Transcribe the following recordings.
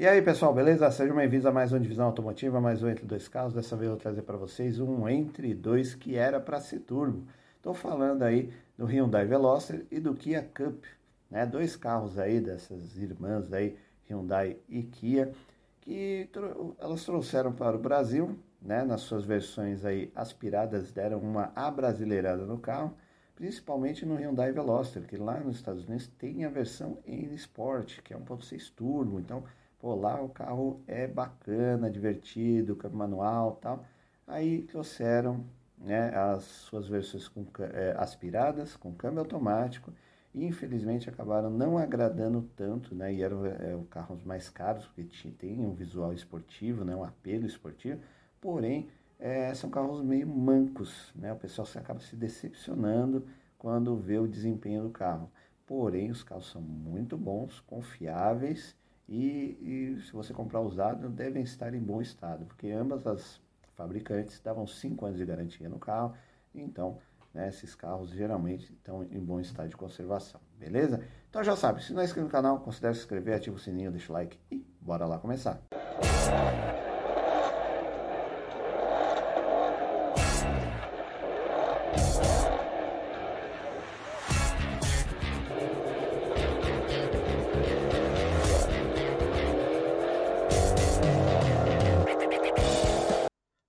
E aí pessoal, beleza? Sejam bem-vindos a mais uma divisão automotiva, mais um Entre Dois Carros. Dessa vez eu vou trazer para vocês um Entre Dois que era para ser turbo. Estou falando aí do Hyundai Veloster e do Kia Cup, né? Dois carros aí dessas irmãs aí, Hyundai e Kia, que elas trouxeram para o Brasil, né? Nas suas versões aí aspiradas deram uma abrasileirada no carro principalmente no Hyundai Veloster, que lá nos Estados Unidos tem a versão N Sport, que é 1.6 turbo, então, pô, lá o carro é bacana, divertido, câmbio manual tal. Aí trouxeram né, as suas versões com, é, aspiradas, com câmbio automático, e infelizmente acabaram não agradando tanto, né, e eram é, carros mais caros, porque tinha, tem um visual esportivo, né, um apelo esportivo, porém é, são carros meio mancos, né? O pessoal se acaba se decepcionando quando vê o desempenho do carro. Porém, os carros são muito bons, confiáveis e, e se você comprar usado, devem estar em bom estado, porque ambas as fabricantes davam 5 anos de garantia no carro, então né, esses carros geralmente estão em bom estado de conservação, beleza? Então já sabe, se não é inscrito no canal, considere se inscrever, ativa o sininho, deixa o like e bora lá começar.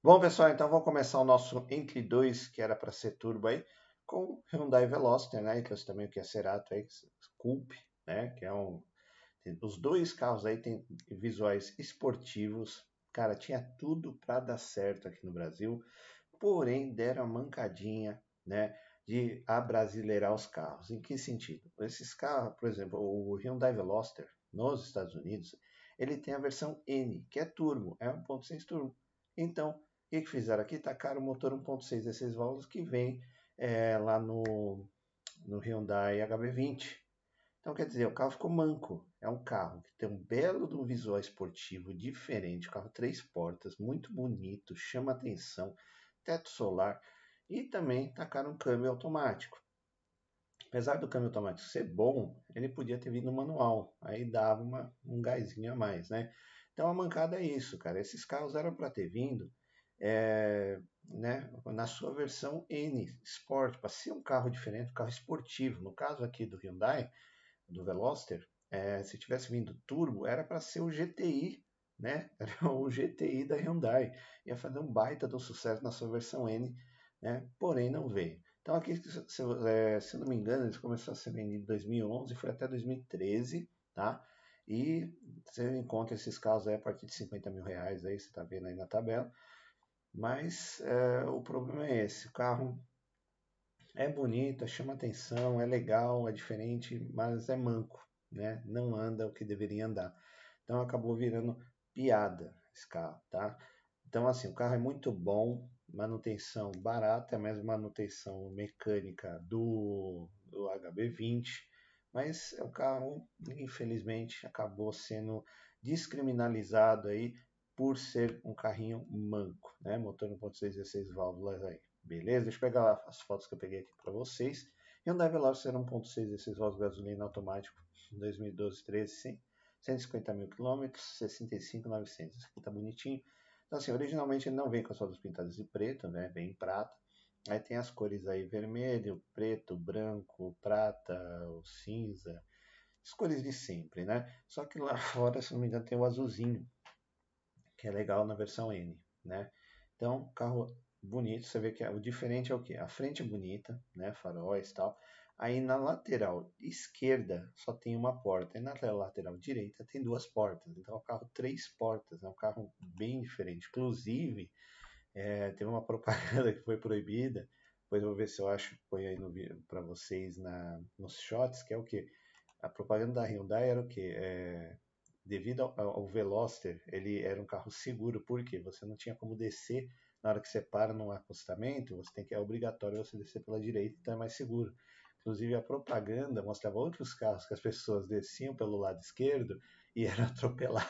Bom, pessoal, então vamos começar o nosso Entre 2, que era para ser turbo aí, com Hyundai Veloster, né? E trouxe também o que é Cerato aí, Coupe, né? Que é um... Os dois carros aí têm visuais esportivos. Cara, tinha tudo para dar certo aqui no Brasil, porém deram a mancadinha, né? De abrasileirar os carros. Em que sentido? Esses carros, por exemplo, o Hyundai Veloster nos Estados Unidos, ele tem a versão N, que é turbo, é 1.6 turbo. Então, que, que fizeram aqui? Tacaram o motor 1.6 16 válvulas que vem é, lá no, no Hyundai HB20. Então, quer dizer, o carro ficou manco. É um carro que tem um belo um visual esportivo diferente, um carro três portas, muito bonito, chama atenção, teto solar e também tacaram um câmbio automático. Apesar do câmbio automático ser bom, ele podia ter vindo manual, aí dava uma, um gásinho a mais, né? Então a mancada é isso, cara. Esses carros eram para ter vindo é, né, na sua versão N Sport, para ser um carro diferente, um carro esportivo. No caso aqui do Hyundai, do Veloster, é, se tivesse vindo turbo, era para ser o GTI, né? Era o GTI da Hyundai. Ia fazer um baita do sucesso na sua versão N, né? Porém não veio. Então aqui, se, é, se não me engano, eles começaram a ser vendidos em 2011 e foi até 2013, tá? E você encontra esses carros aí a partir de 50 mil reais aí, você está vendo aí na tabela. Mas é, o problema é esse: o carro é bonito, chama atenção, é legal, é diferente, mas é manco, né? Não anda o que deveria andar. Então acabou virando piada esse carro, tá? Então assim, o carro é muito bom, manutenção barata, é mais manutenção mecânica do, do HB20, mas o carro, infelizmente, acabou sendo descriminalizado aí por ser um carrinho manco, né? Motor 1.6 16 válvulas aí. Beleza? Deixa eu pegar as fotos que eu peguei aqui para vocês. Hyundai Veloster 1.6 16 válvulas gasolina automático 2012 13 150 mil quilômetros, 65,900. Esse aqui tá bonitinho. Então assim, originalmente ele não vem com as fotos pintadas de preto, né? Vem em prata. Aí tem as cores aí vermelho, preto, branco, prata, cinza. As cores de sempre, né? Só que lá fora, se não me engano, tem o azulzinho que é legal na versão N, né? Então, carro bonito, você vê que o diferente é o que? A frente é bonita, né? Faróis tal. Aí na lateral esquerda só tem uma porta, e na lateral direita tem duas portas. Então é um carro três portas, é um carro bem diferente. Inclusive, é, teve uma propaganda que foi proibida. Depois vou ver se eu acho, põe aí para vocês na, nos shots, que é o que? A propaganda da Hyundai era o que? É, devido ao, ao, Veloster, ele era um carro seguro, porque você não tinha como descer na hora que você para no acostamento, você tem que é obrigatório você descer pela direita, então é mais seguro. Inclusive a propaganda mostrava outros carros que as pessoas desciam pelo lado esquerdo e eram atropeladas.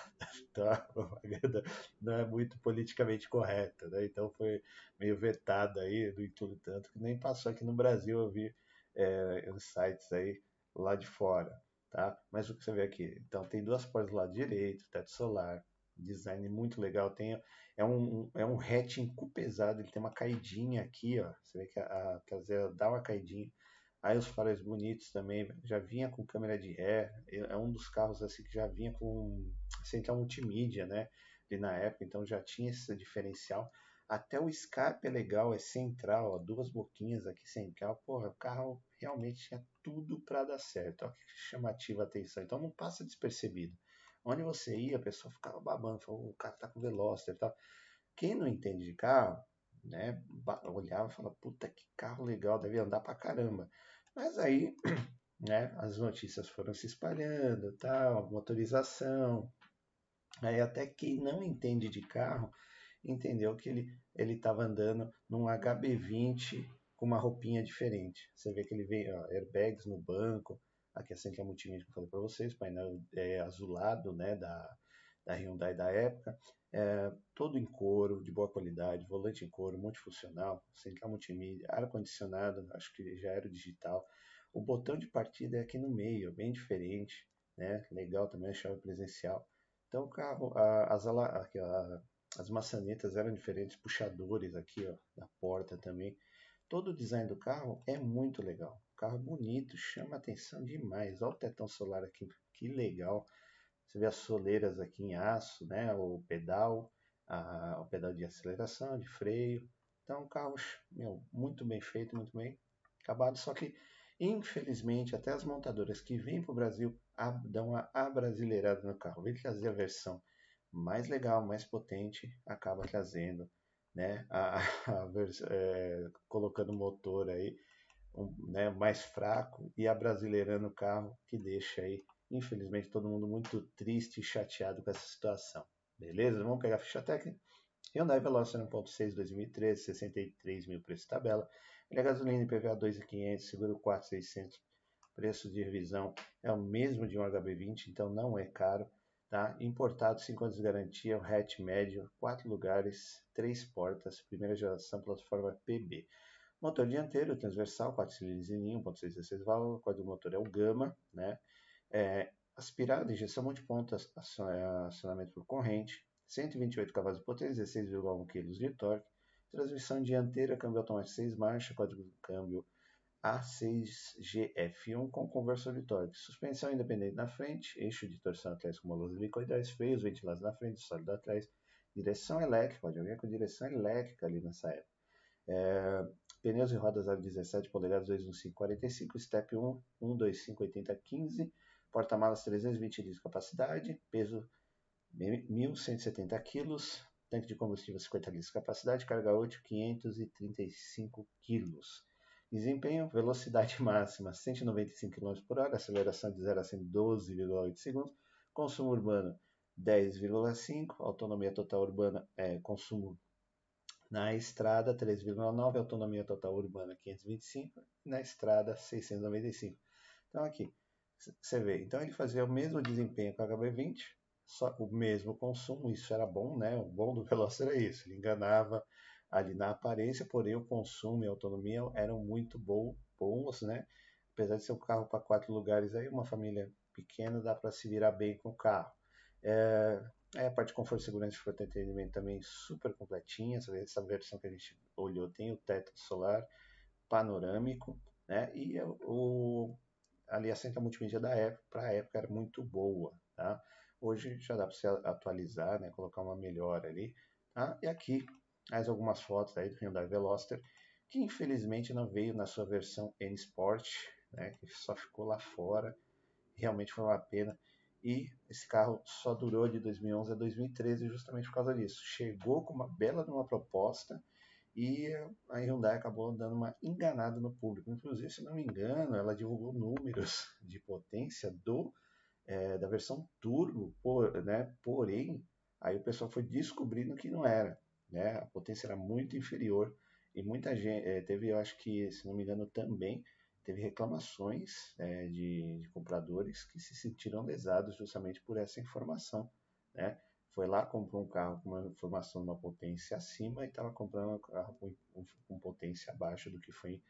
Então a propaganda não é muito politicamente correta, né? Então foi meio vetada aí, do tudo tanto que nem passou aqui no Brasil, eu vi é, sites aí lá de fora. Tá? Mas o que você vê aqui, então tem duas portas do lado direito, teto solar, design muito legal, tem é um é um hatching pesado, ele tem uma caidinha aqui, ó, você vê que a, traseira dá uma caidinha, aí os faróis bonitos também, já vinha com câmera de ré, é um dos carros assim que já vinha com central multimídia, né? Ali na época, então já tinha esse diferencial. Até o escape é legal, é central, ó, duas boquinhas aqui central. Porra, o carro realmente tinha tudo para dar certo. Olha que chamativa a atenção. Então não passa despercebido. Onde você ia, a pessoa ficava babando, falou, o cara tá com Veloster e tal. Quem não entende de carro, né, olhava e falava, puta que carro legal, deve andar pra caramba. Mas aí, né, as notícias foram se espalhando, tal, motorização. Aí até quem não entende de carro entendeu que ele ele estava andando num HB20 com uma roupinha diferente. Você vê que ele vem ó, airbags no banco, aqui é a central multimídia que eu falei para vocês, painel é, azulado, né, da, da Hyundai da época, é, todo em couro, de boa qualidade, volante em couro, multifuncional, central multimídia, ar-condicionado, acho que já era digital. O botão de partida é aqui no meio, bem diferente, né, legal também a chave presencial. Então o carro, a, as, aqui, a, as maçanetas eram diferentes, puxadores aqui ó, da porta também. Todo o design do carro é muito legal. Carro bonito, chama atenção demais. Olha o tetão solar aqui, que legal. Você vê as soleiras aqui em aço, né? O pedal, a, o pedal de aceleração, de freio. Então, carro meu, muito bem feito, muito bem acabado. Só que, infelizmente, até as montadoras que vêm para o Brasil dão uma abrasileirada no carro. Vem trazer a versão mais legal, mais potente, acaba trazendo, né, a, a, é, colocando o motor aí um, né, mais fraco e abrasileirando o carro, que deixa aí, infelizmente, todo mundo muito triste e chateado com essa situação. Beleza? Vamos pegar a ficha técnica. Hyundai Veloster 1.6 2013, 63 mil preço tabela. Ele é gasolina IPVA 2.500, seguro 4.600. Preço de revisão é o mesmo de um HB20, então não é caro. Tá? Importado, 5 anos de garantia, o hatch médio, 4 lugares, 3 portas, primeira geração, plataforma PB. Motor dianteiro, transversal, 4 cilindros em 1.616 válvulas, o código do motor é o Gama, né? É, aspirado, injeção multiponta, acionamento por corrente, 128 cavalos de potência, 16,1 kg de torque, transmissão dianteira, câmbio automático 6 marchas, do câmbio a6GF1 com conversor de torque, suspensão independente na frente, eixo de torção atrás com molas helicoidais, freios ventilados na frente, sólido atrás, direção elétrica, pode alguém com direção elétrica ali nessa época. É, pneus e rodas aro 17 polegadas 21545, step 1, 125 80 15, porta-malas 320 litros de capacidade, peso 1170 kg, tanque de combustível 50 litros de capacidade, carga útil 535 kg. Desempenho, velocidade máxima 195 km por hora, aceleração de 0 a 100 12,8 segundos, consumo urbano 10,5, autonomia total urbana, é, consumo na estrada 3,9, autonomia total urbana 525, na estrada 695. Então aqui, você vê, então ele fazia o mesmo desempenho com o HB20, só o mesmo consumo, isso era bom, né? O bom do Veloster é isso, ele enganava ali na aparência, porém o consumo e a autonomia eram muito bons, né? Apesar de ser um carro para quatro lugares, aí uma família pequena dá para se virar bem com o carro. É, é a parte de conforto, segurança e entretenimento também super completinha. Essa, versão que a gente olhou tem o teto solar panorâmico, né? E o, ali a central multimídia da época, para a época, era muito boa, tá? Hoje já dá para você atualizar, né? Colocar uma melhor ali, tá? E aqui mais algumas fotos aí do Hyundai Veloster, que infelizmente não veio na sua versão N Sport, né, que só ficou lá fora. Realmente foi uma pena. E esse carro só durou de 2011 a 2013 justamente por causa disso. Chegou com uma bela uma proposta e a Hyundai acabou dando uma enganada no público. Inclusive, se não me engano, ela divulgou números de potência do é, da versão turbo, por, né? porém, aí o pessoal foi descobrindo que não era né? A potência era muito inferior e muita gente é, teve, eu acho que, se não me engano, também teve reclamações é, de, de, compradores que se sentiram lesados justamente por essa informação, né? Foi lá, comprou um carro com uma informação de uma potência acima e estava comprando um carro com, com, com, potência abaixo do que foi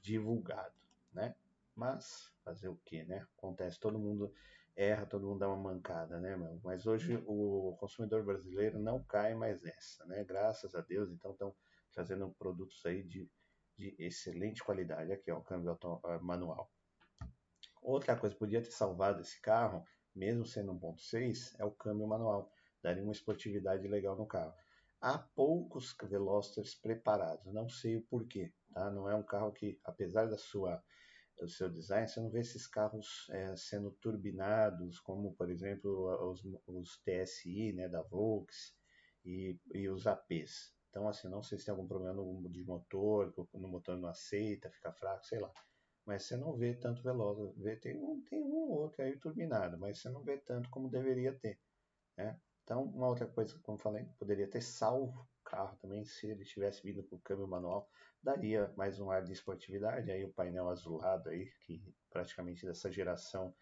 divulgado, né? Mas fazer o que, né? Acontece, todo mundo erra, todo mundo dá uma mancada, né, meu? Mas hoje o consumidor brasileiro não cai mais nessa, né? Graças a Deus, então estão trazendo produtos aí de, de excelente qualidade. Aqui, ó, o câmbio ah, manual. Outra coisa, podia ter salvado esse carro, mesmo sendo 1.6, é o câmbio manual. Daria uma esportividade legal no carro. Há poucos Velosters preparados, não sei o porquê, tá? Não é um carro que, apesar da sua do seu design, você não vê esses carros é, sendo turbinados, como por exemplo os, os TSI né, da Volks e, e, os APs. Então, assim, não sei se tem algum problema no, de motor, que o motor não aceita, fica fraco, sei lá. Mas você não vê tanto veloz. Vê, tem, um, tem um ou outro aí turbinado, mas você não vê tanto como deveria ter. Né? Então, uma outra coisa, como falei, poderia ter salvo carro também se ele tivesse vindo com o câmbio manual daria mais um ar de esportividade. Aí o painel azulado aí, que praticamente dessa geração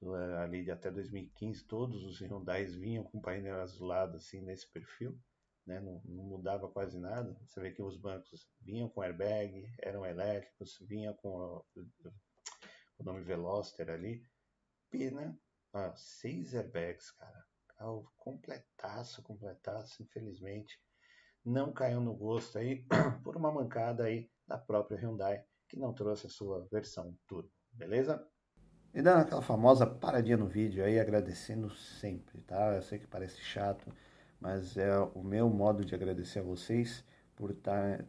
eh, ali de até 2015, todos os Hyundai vinham com painel azulado assim nesse perfil, né? Não, não, mudava quase nada. Você vê que os bancos vinham com airbag, eram elétricos, vinham com o, nome Veloster ali. Pena, seis airbags, cara. Carro completaço, completaço, infelizmente não caiu no gosto aí por uma mancada aí da própria Hyundai que não trouxe a sua versão turbo, beleza? E dando aquela famosa paradinha no vídeo aí, agradecendo sempre, tá? Eu sei que parece chato, mas é o meu modo de agradecer a vocês por estar tá,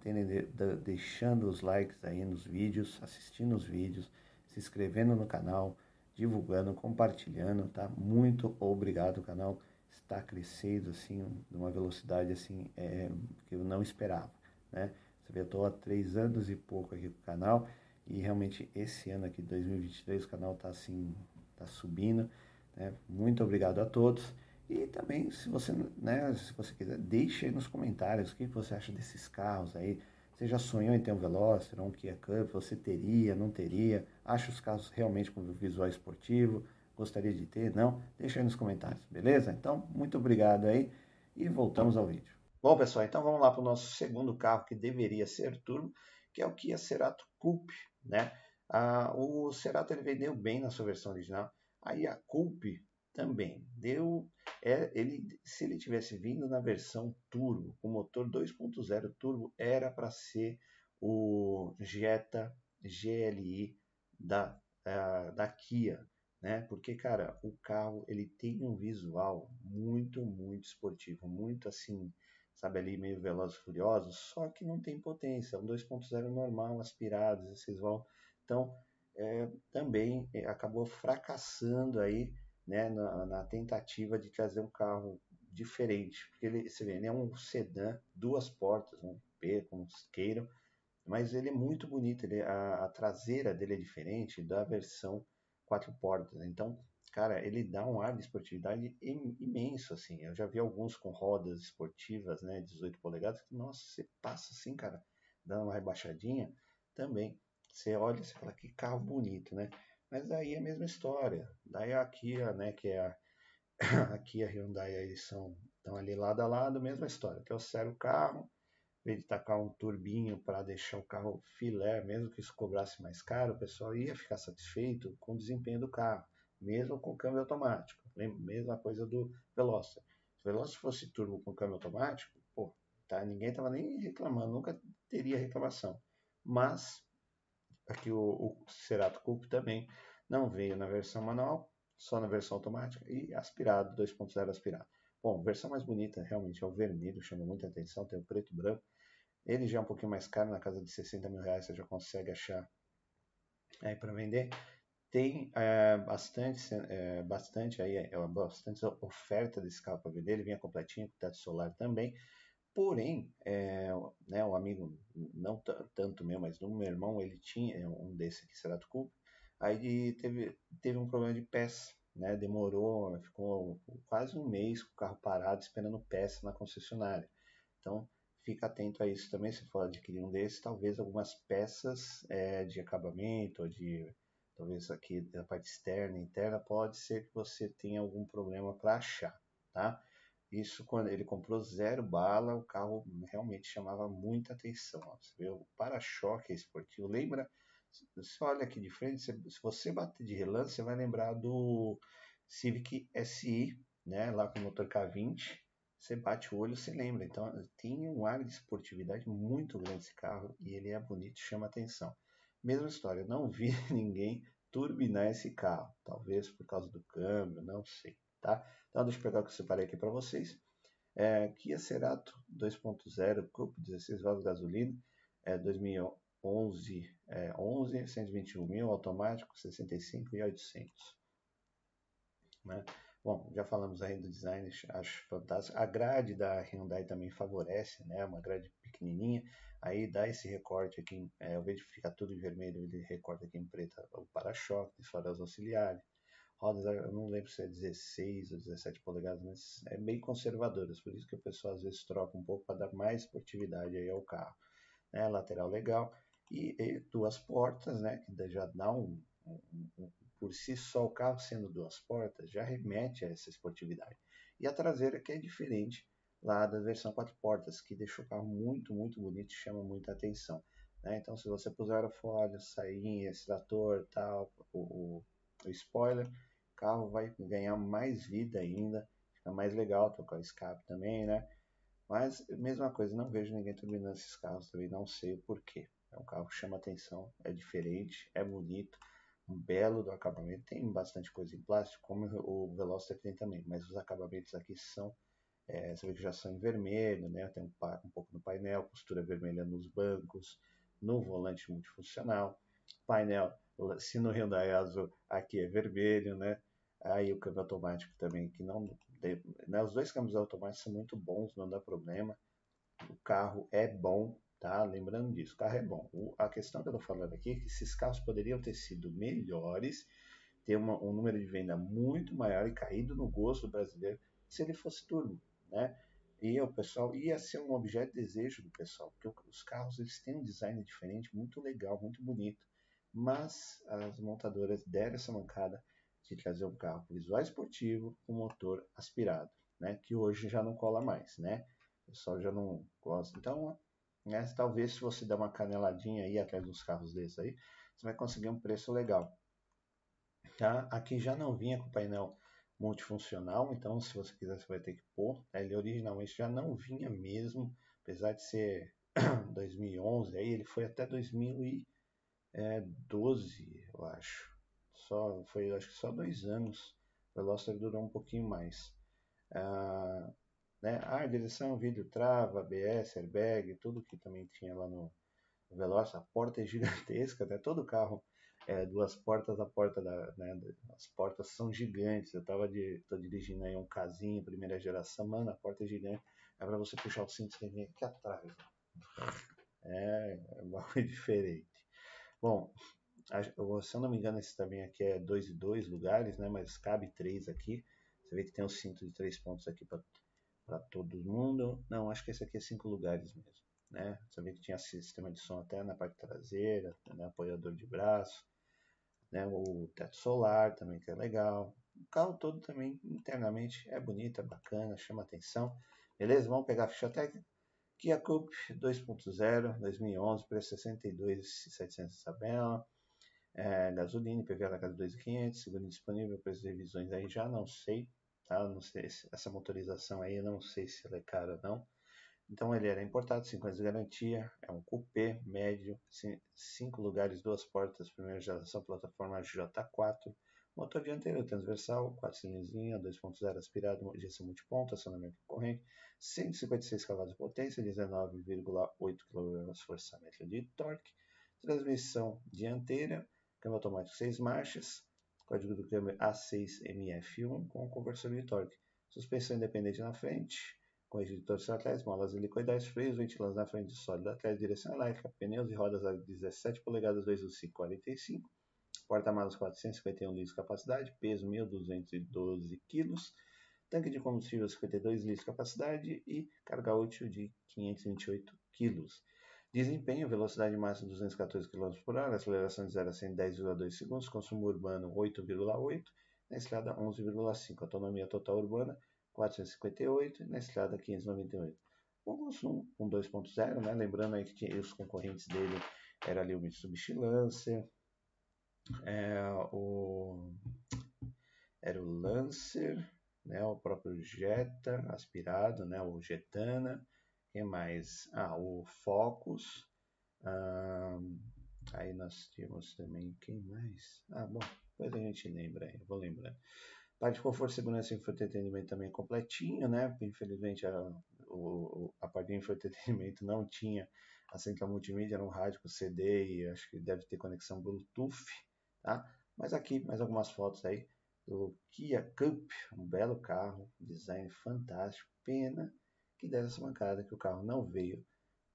deixando os likes aí nos vídeos, assistindo os vídeos, se inscrevendo no canal, divulgando, compartilhando, tá? Muito obrigado, canal está crescendo assim, numa velocidade assim é, que eu não esperava, né? Você vê, eu estou há três anos e pouco aqui com o canal e realmente esse ano aqui, 2023, o canal está assim, está subindo, né? Muito obrigado a todos e também, se você, né, se você quiser, deixe aí nos comentários o que você acha desses carros aí. Você já sonhou em ter um Veloster, um Kia Cup? Você teria, não teria? Acha os carros realmente com visual esportivo? Gostaria de ter? Não? Deixa aí nos comentários, beleza? Então, muito obrigado aí e voltamos ao vídeo. Bom, pessoal, então vamos lá para o nosso segundo carro que deveria ser turbo, que é o Kia Cerato Coupe, né? Ah, o Cerato ele vendeu bem na sua versão original, aí a Coupe também deu, é, ele, se ele tivesse vindo na versão turbo, com motor 2.0 turbo, era para ser o Jetta GLI da, da, da Kia, né? Porque, cara, o carro ele tem um visual muito, muito esportivo, muito assim, sabe ali meio veloz e furioso, só que não tem potência, é um 2.0 normal, aspirado, esses vão, então é, também é, acabou fracassando aí, né, na, na, tentativa de trazer um carro diferente, porque ele, você vê, ele é um sedã, duas portas, um P, como queiram, mas ele é muito bonito, ele, a, a traseira dele é diferente da versão quatro portas. Então, cara, ele dá um ar de esportividade imenso, assim. Eu já vi alguns com rodas esportivas, né, 18 polegadas, que, nossa, você passa assim, cara, dando uma rebaixadinha, também. Você olha e fala, que carro bonito, né? Mas daí é a mesma história. Daí a Kia, né, que é a, a Kia Hyundai aí são, estão ali lado a lado, mesma história. Trouxeram o carro, de tacar um turbinho para deixar o carro filé, mesmo que isso cobrasse mais caro, o pessoal ia ficar satisfeito com o desempenho do carro, mesmo com câmbio automático. Mesma coisa do Veloster. Se o Veloster fosse turbo com câmbio automático, pô, tá, ninguém estava nem reclamando, nunca teria reclamação. Mas aqui o, o Cerato Coupe também não veio na versão manual, só na versão automática e aspirado, 2.0 aspirado. Bom, versão mais bonita realmente é o vermelho, chama muita atenção, tem o preto e branco. Ele já é um pouquinho mais caro, na casa de 60 mil reais você já consegue achar aí para vender. Tem é, bastante, é, bastante, aí, é, bastante oferta desse carro para vender. Ele vinha completinho com teto solar também. Porém, é, né, o amigo, não tanto meu, mas do meu irmão, ele tinha um desse aqui, Cerato Coupe. Aí teve, teve um problema de peça, né? Demorou, ficou quase um mês com o carro parado esperando peça na concessionária. Então, fica atento a isso também, se for adquirir um desses, talvez algumas peças é, de acabamento, de talvez aqui da parte externa e interna, pode ser que você tenha algum problema para achar, tá? Isso quando ele comprou zero bala, o carro realmente chamava muita atenção. Ó. Você vê o para-choque esportivo, lembra Você olha aqui de frente, se você bater de relance, você vai lembrar do Civic SI, né, lá com o motor K20. Você bate o olho, você lembra. Então tem um ar de esportividade muito grande esse carro e ele é bonito, chama atenção. Mesma história, não vi ninguém turbinar esse carro, talvez por causa do câmbio, não sei, tá? Então deixa eu pegar o que eu separei aqui para vocês. É, Kia Cerato 2.0 Coupe 16 válvulas gasolina, é, 2011, é, 11, 121 mil, automático 65 e 800. Né? Bom, já falamos aí do design, acho fantástico. A grade da Hyundai também favorece, né? Uma grade pequenininha. Aí dá esse recorte aqui, é, ao invés de ficar tudo em vermelho, ele recorta aqui em preto o para-choque, faróis auxiliares. Rodas, eu não lembro se é 16 ou 17 polegadas, mas é bem conservadoras, por isso que o pessoal às vezes troca um pouco para dar mais esportividade aí ao carro. Né? Lateral legal e, e, duas portas, né? Que já dá um, um, um, por si só o carro sendo duas portas já remete a essa esportividade. E a traseira que é diferente lá da versão quatro portas, que deixa o carro muito, muito bonito e chama muita atenção. Né? Então, se você puser aerofólio, sainha, extrator, tal, o, o, o, spoiler, o carro vai ganhar mais vida ainda, fica mais legal, tocar o escape também, né? Mas, mesma coisa, não vejo ninguém turbinando esses carros também, não sei o porquê. É um carro que chama atenção, é diferente, é bonito, um belo do acabamento, tem bastante coisa em plástico, como o Veloster tem também, mas os acabamentos aqui são é, você vê que já são em vermelho, né? Tem um, um, pouco no painel, costura vermelha nos bancos, no volante multifuncional. Painel, se no Hyundai é azul, aqui é vermelho, né? Aí o câmbio automático também, que não. Né? Os dois câmbios automáticos são muito bons, não dá problema. O carro é bom, tá? Lembrando disso, o carro é bom. O, a questão que eu tô falando aqui é que esses carros poderiam ter sido melhores, ter uma, um número de venda muito maior e caído no gosto do brasileiro se ele fosse turbo né? E o pessoal ia ser um objeto de desejo do pessoal, porque os carros eles têm um design diferente, muito legal, muito bonito. Mas as montadoras deram essa mancada de trazer um carro visual esportivo com motor aspirado, né? Que hoje já não cola mais, né? O pessoal já não gosta. Então, né, talvez se você dar uma caneladinha aí atrás dos carros desses aí, você vai conseguir um preço legal. Tá? Aqui já não vinha com painel multifuncional, então se você quiser você vai ter que pôr. Ele originalmente já não vinha mesmo, apesar de ser 2011, aí ele foi até 2012, eu acho. Só foi, acho que só dois anos. O Veloster durou um pouquinho mais. Ah, né? Ah, direção, vídeo, trava, ABS, airbag, tudo que também tinha lá no Veloster. A porta é gigantesca, né? Todo carro é, duas portas, a porta da, né, as portas são gigantes. Eu tava de, tô dirigindo aí um casinho, primeira geração, mano, a porta é gigante. É para você puxar o cinto, você vem aqui atrás. É, é bagulho diferente. Bom, se eu não me engano, esse também aqui é dois e dois lugares, né? Mas cabe três aqui. Você vê que tem um cinto de três pontos aqui para todo mundo. Não, acho que esse aqui é cinco lugares mesmo. Né? Vê que tinha sistema de som até na parte traseira, né? apoiador de braço né? O teto solar também que é legal. O carro todo também internamente é bonito, é bacana, chama atenção. Beleza? Vamos pegar a ficha técnica. Kia Coupe 2.0 2011, preço 62.700 tabela. É, gasolina, PVA na casa de 2.500, seguro disponível, preço de revisões aí já não sei, tá? Não sei se, essa motorização aí, não sei se ela é cara ou não. Então ele era importado, 5 anos de garantia, é um coupé médio, 5 lugares, duas portas, primeira geração, plataforma J4, motor dianteiro transversal, 4 cilindros 2.0 aspirado, injeção multiponto, acionamento corrente, 156 cavalos de potência, 19,8 kgfm de torque, transmissão dianteira, câmbio automático 6 marchas, código do câmbio A6MF1 com conversor de torque, suspensão independente na frente, com editores atrás, molas helicoidais, freios, ventiladores na frente sólido atrás, direção elétrica, pneus e rodas a 17 polegadas 2,45, porta-malas 451 litros de capacidade, peso 1.212 kg, tanque de combustível 52 litros de capacidade e carga útil de 528 kg. Desempenho, velocidade máxima 214 km por hora, aceleração de 0 a 100 10,2 segundos, consumo urbano 8,8, na estrada 11,5, autonomia total urbana 458 e na estrada 598. O consumo com 2.0, né? lembrando aí que tinha, os concorrentes dele era ali o Mitsubishi Lancer, é, o, era o Lancer, né, o próprio Jetta aspirado, né, o Jetana, quem mais? Ah, o Focus, ah, aí nós tínhamos também, quem mais? Ah, bom, depois a gente lembra aí, vou lembrando. Parte de conforto, segurança e entretenimento também completinho, né? Infelizmente a, o, a parte de entretenimento não tinha a central multimídia, era um rádio com CD e acho que deve ter conexão Bluetooth, tá? Mas aqui, mais algumas fotos aí do Kia Cup, um belo carro, design fantástico, pena que dessa mancada que o carro não veio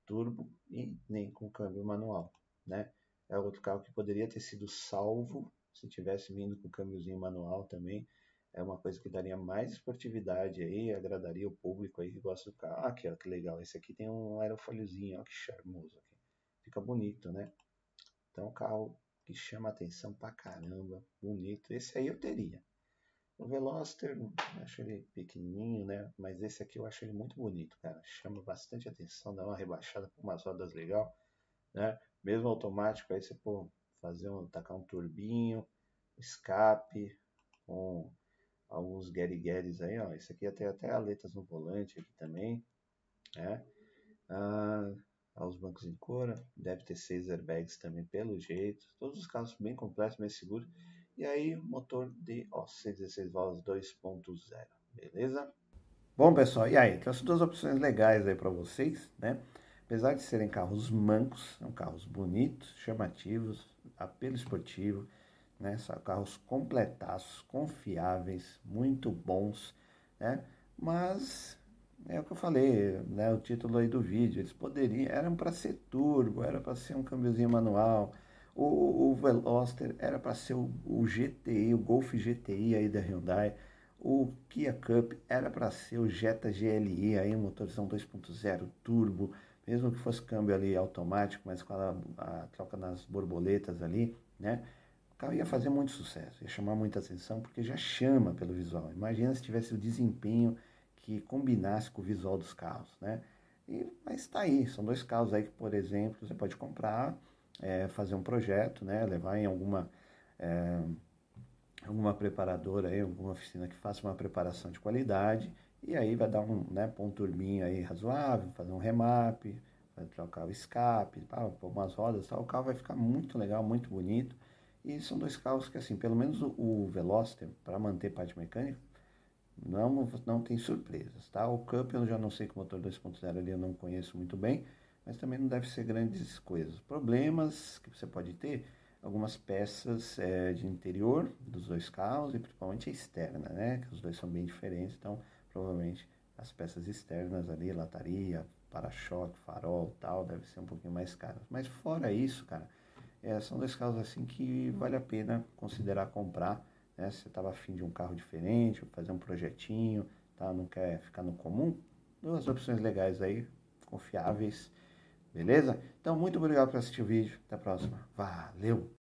turbo e nem com câmbio manual, né? É outro carro que poderia ter sido salvo se tivesse vindo com câmbiozinho manual também. É uma coisa que daria mais esportividade aí, agradaria o público aí que gosta do carro. Ah, aqui, ó, que legal. Esse aqui tem um aerofóliozinho, ó, que charmoso aqui. Fica bonito, né? Então, carro que chama atenção pra caramba, bonito. Esse aí eu teria. O Veloster, acho ele pequenininho, né? Mas esse aqui eu acho ele muito bonito, cara. Chama bastante atenção, dá uma rebaixada com umas rodas legal, né? Mesmo automático, aí você pô, fazer um, tacar um turbinho, escape, com alguns guerigueres aí, ó. Esse aqui tem até aletas no volante aqui também, né? Ah, aos bancos em coura, deve ter seis airbags também pelo jeito. Todos os carros bem completos, bem seguros. E aí, motor de ó, 116 válvulas 2.0, beleza? Bom, pessoal, e aí? Trouxe duas opções legais aí para vocês, né? Apesar de serem carros mancos, são carros bonitos, chamativos, apelo esportivo, né? São carros completaços, confiáveis, muito bons, né? Mas é o que eu falei, né? O título aí do vídeo, eles poderiam, eram para ser turbo, era para ser um câmbiozinho manual, o, o Veloster era para ser o, o, GTI, o Golf GTI aí da Hyundai. O Kia Cup era para ser o Jetta GLE, aí motorzão 2.0 turbo, mesmo que fosse câmbio ali automático, mas com a, a, troca nas borboletas ali, né? O carro ia fazer muito sucesso, ia chamar muita atenção, porque já chama pelo visual. Imagina se tivesse o desempenho que combinasse com o visual dos carros, né? E, mas está aí, são dois carros aí que, por exemplo, você pode comprar é, fazer um projeto, né, levar em alguma, é, alguma preparadora, aí, alguma oficina que faça uma preparação de qualidade, e aí vai dar um, né, um turbinho aí razoável, fazer um remap, vai trocar o escape, pôr umas rodas, tal, o carro vai ficar muito legal, muito bonito, e são dois carros que, assim, pelo menos o, o Veloster, para manter parte mecânica, não, não tem surpresas, tá? O Cup eu já não sei que motor 2.0 ali eu não conheço muito bem, mas também não deve ser grandes coisas. Problemas que você pode ter, algumas peças é, de interior dos dois carros e principalmente a externa, né? Que os dois são bem diferentes, então provavelmente as peças externas ali, lataria, para-choque, farol, tal, deve ser um pouquinho mais caras. Mas fora isso, cara, é, são dois carros assim que vale a pena considerar comprar, né? Se você estava afim de um carro diferente, fazer um projetinho, tá? Não quer ficar no comum, duas opções legais aí, confiáveis Beleza? Então, muito obrigado por assistir o vídeo. Até a próxima. Valeu!